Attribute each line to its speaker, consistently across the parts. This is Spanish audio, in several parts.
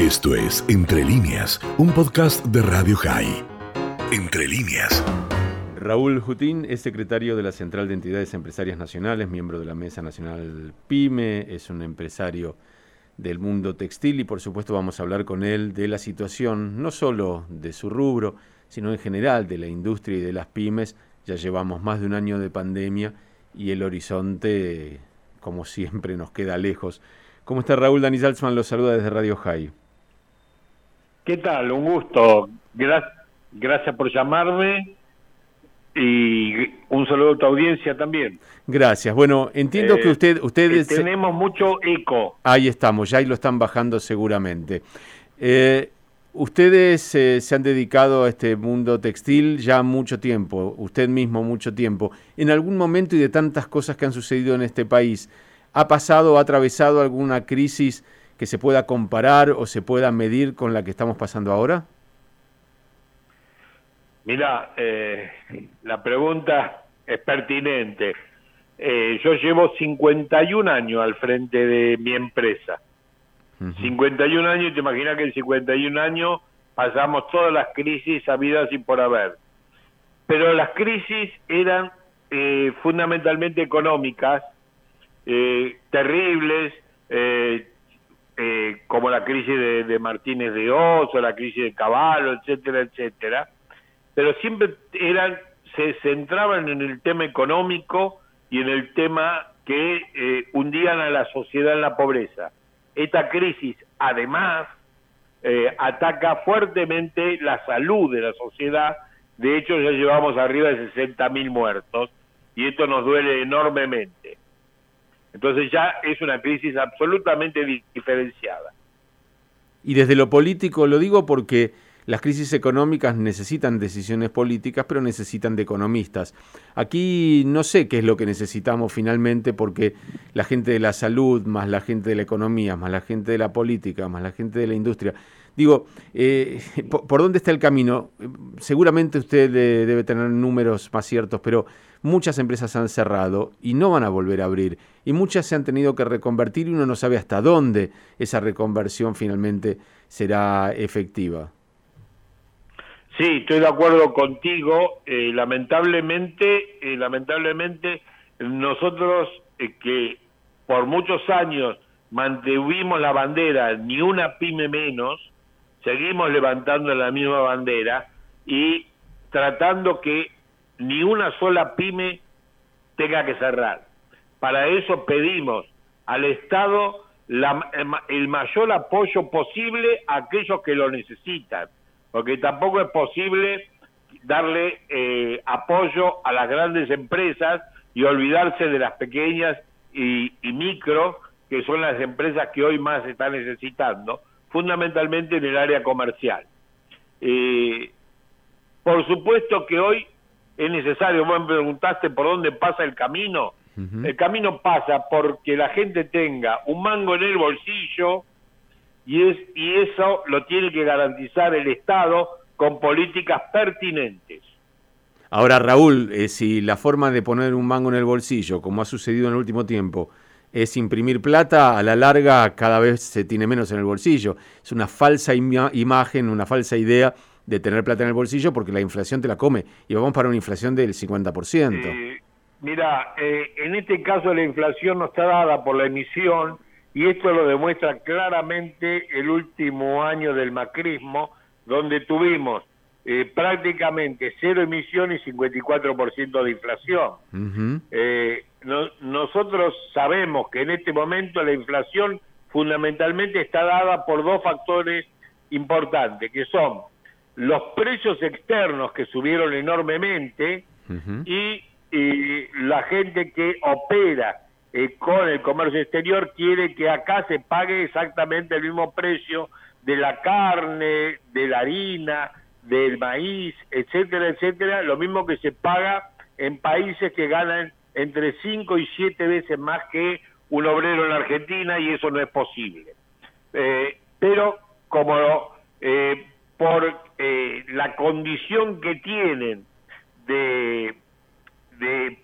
Speaker 1: Esto es Entre líneas, un podcast de Radio High. Entre líneas.
Speaker 2: Raúl Jutín es secretario de la Central de Entidades Empresarias Nacionales, miembro de la Mesa Nacional PYME, es un empresario del mundo textil y por supuesto vamos a hablar con él de la situación, no solo de su rubro, sino en general de la industria y de las pymes. Ya llevamos más de un año de pandemia y el horizonte, como siempre, nos queda lejos. ¿Cómo está Raúl? Dani Salzman lo saluda desde Radio High.
Speaker 3: ¿Qué tal? Un gusto. gracias por llamarme y un saludo a tu audiencia también.
Speaker 2: Gracias. Bueno, entiendo que eh, usted, ustedes...
Speaker 3: Eh, tenemos mucho eco.
Speaker 2: Ahí estamos, ya ahí lo están bajando seguramente. Eh, ustedes se han dedicado a este mundo textil ya mucho tiempo, usted mismo mucho tiempo. En algún momento y de tantas cosas que han sucedido en este país, ¿ha pasado o ha atravesado alguna crisis que se pueda comparar o se pueda medir con la que estamos pasando ahora?
Speaker 3: Mira, eh, la pregunta es pertinente. Eh, yo llevo 51 años al frente de mi empresa. 51 años, te imaginas que en 51 años pasamos todas las crisis habidas y por haber. Pero las crisis eran eh, fundamentalmente económicas, terribles, como la crisis de, de Martínez de Oso, la crisis de Caballo, etcétera, etcétera pero siempre eran se centraban en el tema económico y en el tema que eh, hundían a la sociedad en la pobreza. Esta crisis, además, eh, ataca fuertemente la salud de la sociedad. De hecho, ya llevamos arriba de 60.000 muertos y esto nos duele enormemente. Entonces ya es una crisis absolutamente diferenciada.
Speaker 2: Y desde lo político lo digo porque las crisis económicas necesitan decisiones políticas, pero necesitan de economistas. Aquí no sé qué es lo que necesitamos finalmente porque la gente de la salud, más la gente de la economía, más la gente de la política, más la gente de la industria. Digo, eh, ¿por, dónde está el camino? Seguramente usted debe tener números más ciertos, pero muchas empresas han cerrado y no van a volver a abrir. Y muchas se han tenido que reconvertir y uno no sabe hasta dónde esa reconversión finalmente será efectiva.
Speaker 3: Sí, estoy de acuerdo contigo. Eh, lamentablemente, eh, lamentablemente, nosotros eh, que por muchos años mantuvimos la bandera, ni una pyme menos, seguimos levantando la misma bandera y tratando que ni una sola pyme tenga que cerrar. Para eso pedimos al Estado el mayor apoyo posible a aquellos que lo necesitan porque tampoco es posible darle eh, apoyo a las grandes empresas y olvidarse de las pequeñas y, micro, que son las empresas que hoy más se están necesitando, fundamentalmente en el área comercial. Eh, por supuesto que hoy es necesario, vos me preguntaste por dónde pasa el camino, el camino pasa porque la gente tenga un mango en el bolsillo, y, es, y eso lo tiene que garantizar el Estado con políticas pertinentes.
Speaker 2: Ahora, Raúl, eh, si la forma de poner un mango en el bolsillo, como ha sucedido en el último tiempo, es imprimir plata, a la larga cada vez se tiene menos en el bolsillo. Es una falsa imagen, una falsa idea de tener plata en el bolsillo porque la inflación te la come y vamos para una inflación del 50%.
Speaker 3: Eh, mira, eh, en este caso la inflación no está dada por la emisión, y esto lo demuestra claramente el último año del macrismo, donde tuvimos eh, prácticamente cero emisión y 54% de inflación. Eh, nosotros sabemos que en este momento la inflación fundamentalmente está dada por dos factores importantes, que son los precios externos que subieron enormemente y la gente que opera eh, con el comercio exterior quiere que acá se pague exactamente el mismo precio de la carne, de la harina, del maíz, etcétera, etcétera, lo mismo que se paga en países que ganan entre 5 y 7 veces más que un obrero en Argentina y eso no es posible. Eh, pero como eh, por la condición que tienen de, de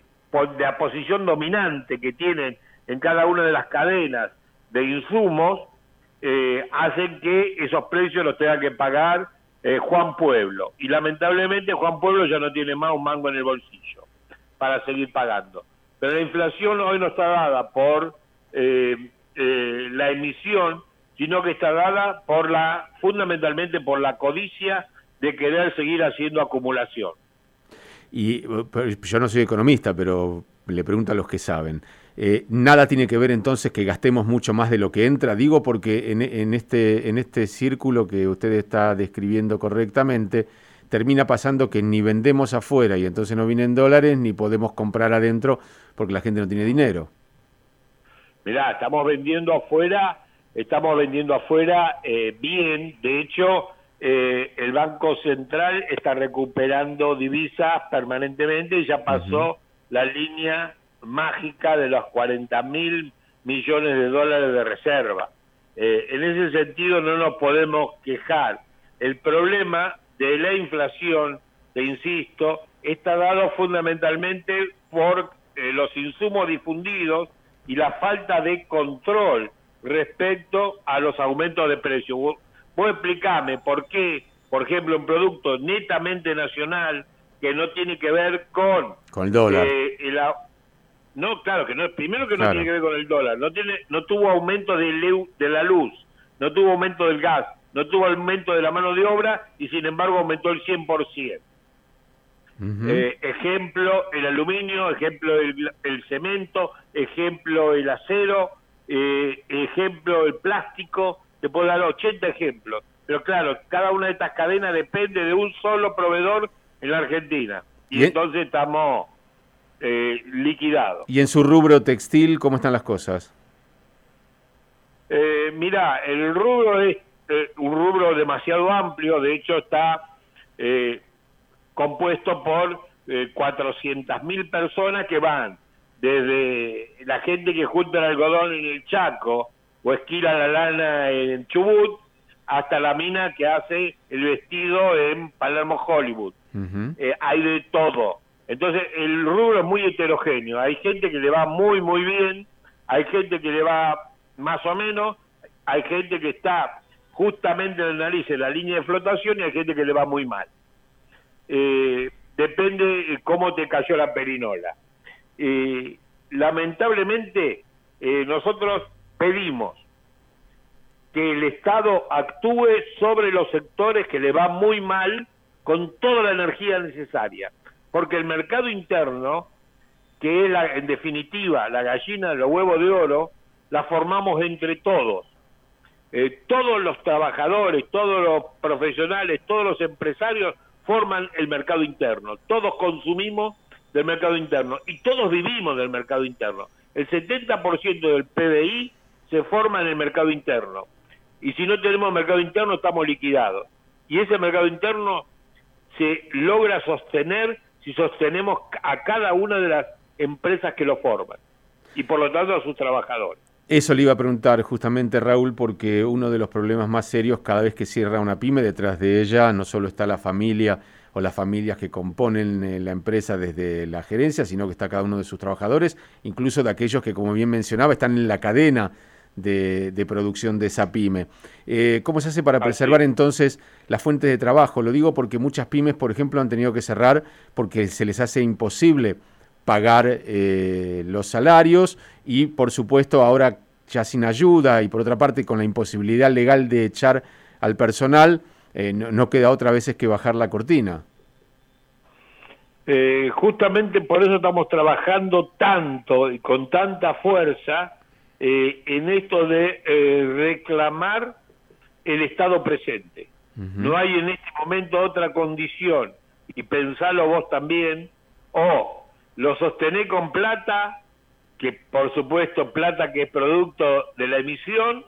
Speaker 3: de la posición dominante que tienen en cada una de las cadenas de insumos, eh, hacen que esos precios los tenga que pagar eh, Juan Pueblo. Y lamentablemente Juan Pueblo ya no tiene más un mango en el bolsillo para seguir pagando. Pero la inflación hoy no está dada por eh, la emisión, sino que está dada por la, fundamentalmente por la codicia de querer seguir haciendo acumulación.
Speaker 2: Y yo no soy economista, pero le pregunto a los que saben. Eh, nada tiene que ver entonces que gastemos mucho más de lo que entra. Digo porque en, este, en este círculo que usted está describiendo correctamente, termina pasando que ni vendemos afuera y entonces no vienen dólares, ni podemos comprar adentro porque la gente no tiene dinero.
Speaker 3: Mirá, estamos vendiendo afuera, estamos vendiendo afuera eh, bien. De hecho, eh, el Banco Central está recuperando divisas permanentemente y ya pasó la línea mágica de los 40 mil millones de dólares de reserva. Eh, en ese sentido no nos podemos quejar. El problema de la inflación, te insisto, está dado fundamentalmente por eh, los insumos difundidos y la falta de control respecto a los aumentos de precios. Vos explícame por qué, por ejemplo, un producto netamente nacional que no tiene que ver con,
Speaker 2: con el dólar.
Speaker 3: Eh, no, claro que no. Primero que no tiene que ver con el dólar. No tiene, no tuvo aumento de, de la luz, no tuvo aumento del gas, no tuvo aumento de la mano de obra y sin embargo aumentó el 100%. eh, ejemplo el aluminio, ejemplo el, el cemento, ejemplo el acero, eh, ejemplo el plástico. Te puedo dar 80 ejemplos. Pero claro, cada una de estas cadenas depende de un solo proveedor en la Argentina. Y entonces estamos eh, liquidado.
Speaker 2: ¿Y en su rubro textil cómo están las cosas?
Speaker 3: Eh, mira, el rubro es eh, un rubro demasiado amplio, de hecho está eh, compuesto por eh, 400.000 personas que van desde la gente que junta el algodón en el Chaco o esquila la lana en Chubut hasta la mina que hace el vestido en Palermo Hollywood. hay de todo. Entonces, el rubro es muy heterogéneo. Hay gente que le va muy, muy bien, hay gente que le va más o menos, hay gente que está justamente en el la línea de flotación y hay gente que le va muy mal. Eh, depende cómo te cayó la perinola. Eh, lamentablemente, eh, nosotros pedimos que el Estado actúe sobre los sectores que le va muy mal con toda la energía necesaria porque el mercado interno, que es la, en definitiva la gallina de los huevos de oro, la formamos entre todos. Eh, todos los trabajadores, todos los profesionales, todos los empresarios forman el mercado interno. Todos consumimos del mercado interno y todos vivimos del mercado interno. El 70% del PBI se forma en el mercado interno. Y si no tenemos mercado interno, estamos liquidados. Y ese mercado interno se logra sostener si sostenemos a cada una de las empresas que lo forman y por lo tanto a sus trabajadores.
Speaker 2: Eso le iba a preguntar justamente Raúl, porque uno de los problemas más serios cada vez que cierra una pyme, detrás de ella no solo está la familia o las familias que componen eh, la empresa desde la gerencia, sino que está cada uno de sus trabajadores, incluso de aquellos que, como bien mencionaba, están en la cadena de, producción de esa pyme. Eh, ¿Cómo se hace para preservar entonces las fuentes de trabajo? Lo digo porque muchas pymes, por ejemplo, han tenido que cerrar porque se les hace imposible pagar eh, los salarios y, por supuesto, ahora ya sin ayuda y, por otra parte, con la imposibilidad legal de echar al personal, eh, no, queda otra vez que bajar la cortina.
Speaker 3: justamente por eso estamos trabajando tanto y con tanta fuerza eh, en esto de eh, reclamar el Estado presente. No hay en este momento otra condición, y pensalo vos también, o lo sostené con plata, que por supuesto plata que es producto de la emisión,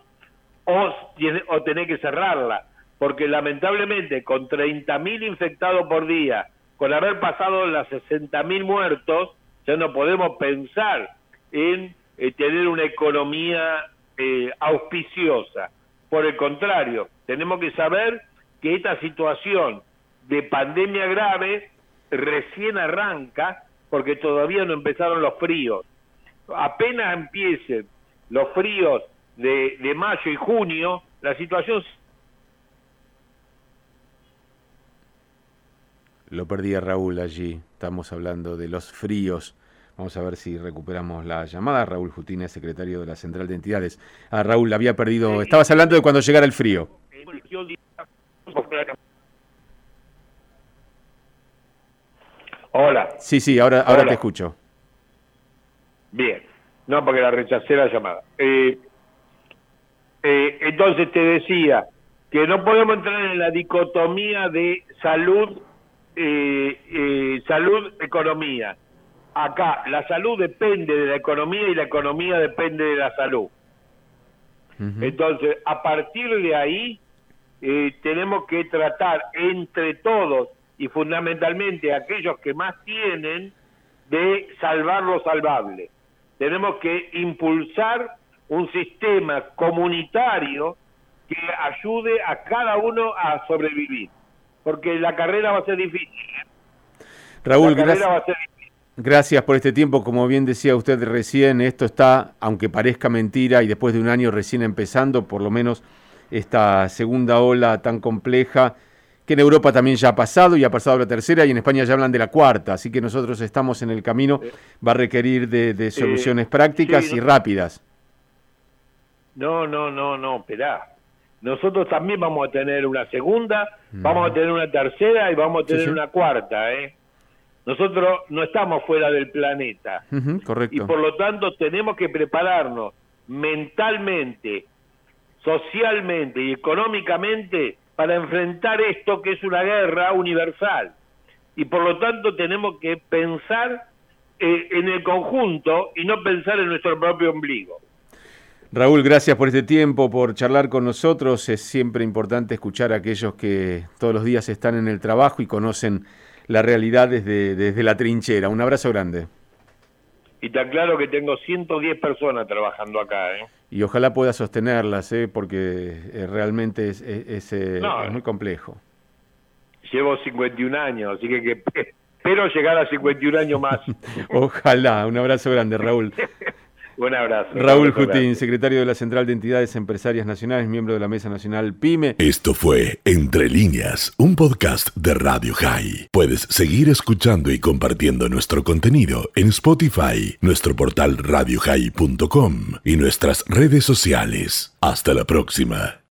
Speaker 3: o, tiene, o que cerrarla, porque lamentablemente con 30.000 infectados por día, con haber pasado las 60.000 muertos, ya no podemos pensar en eh, tener una economía eh, auspiciosa. Por el contrario, tenemos que saber que esta situación de pandemia grave recién arranca porque todavía no empezaron los fríos. Apenas empiecen los fríos de, de mayo y junio, la situación
Speaker 2: Lo perdí a Raúl allí. Estamos hablando de los fríos. Vamos a ver si recuperamos la llamada. Raúl Jutine, secretario de la Central de Entidades. Ah, Raúl, había perdido. Estabas hablando de cuando llegara el frío.
Speaker 3: Hola.
Speaker 2: Sí, sí, ahora, ahora te escucho.
Speaker 3: Bien. No, porque la rechacé la llamada. Eh, eh, entonces te decía que no podemos entrar en la dicotomía de salud eh, eh, salud, economía. Acá la salud depende de la economía y la economía depende de la salud. Entonces, a partir de ahí, eh, tenemos que tratar entre todos y fundamentalmente aquellos que más tienen de salvar lo salvable. Tenemos que impulsar un sistema comunitario que ayude a cada uno a sobrevivir porque la carrera va a ser difícil. ¿eh?
Speaker 2: Raúl, gracias. Gracias por este tiempo. Como bien decía usted recién, esto está, aunque parezca mentira, y después de un año recién empezando, por lo menos esta segunda ola tan compleja, que en Europa también ya ha pasado y ha pasado la tercera, y en España ya hablan de la cuarta. Así que nosotros estamos en el camino, va a requerir de, soluciones prácticas y rápidas.
Speaker 3: No, no, no, no, esperá nosotros también vamos a tener una segunda, vamos a tener una tercera y vamos a tener una cuarta, ¿eh? Nosotros no estamos fuera del planeta.
Speaker 2: correcto.
Speaker 3: Y por lo tanto tenemos que prepararnos mentalmente, socialmente y económicamente para enfrentar esto que es una guerra universal. Y por lo tanto tenemos que pensar eh, en el conjunto y no pensar en nuestro propio ombligo.
Speaker 2: Raúl, gracias por este tiempo, por charlar con nosotros. Es siempre importante escuchar a aquellos que todos los días están en el trabajo y conocen la realidad desde, desde la trinchera. Un abrazo grande.
Speaker 3: Y te aclaro que tengo 110 personas trabajando acá. ¿eh?
Speaker 2: Y ojalá pueda sostenerlas, ¿eh? porque eh, realmente es, es, eh, muy complejo.
Speaker 3: Llevo 51 años, así que, que espero llegar a 51 años más.
Speaker 2: ojalá. Un abrazo grande, Raúl.
Speaker 3: Un abrazo.
Speaker 2: Raúl Jutín, secretario de la Central de Entidades Empresarias Nacionales, miembro de la Mesa Nacional PYME.
Speaker 1: Esto fue Entre Líneas, un podcast de Radio High. Puedes seguir escuchando y compartiendo nuestro contenido en Spotify, nuestro portal radiohigh.com y nuestras redes sociales. Hasta la próxima.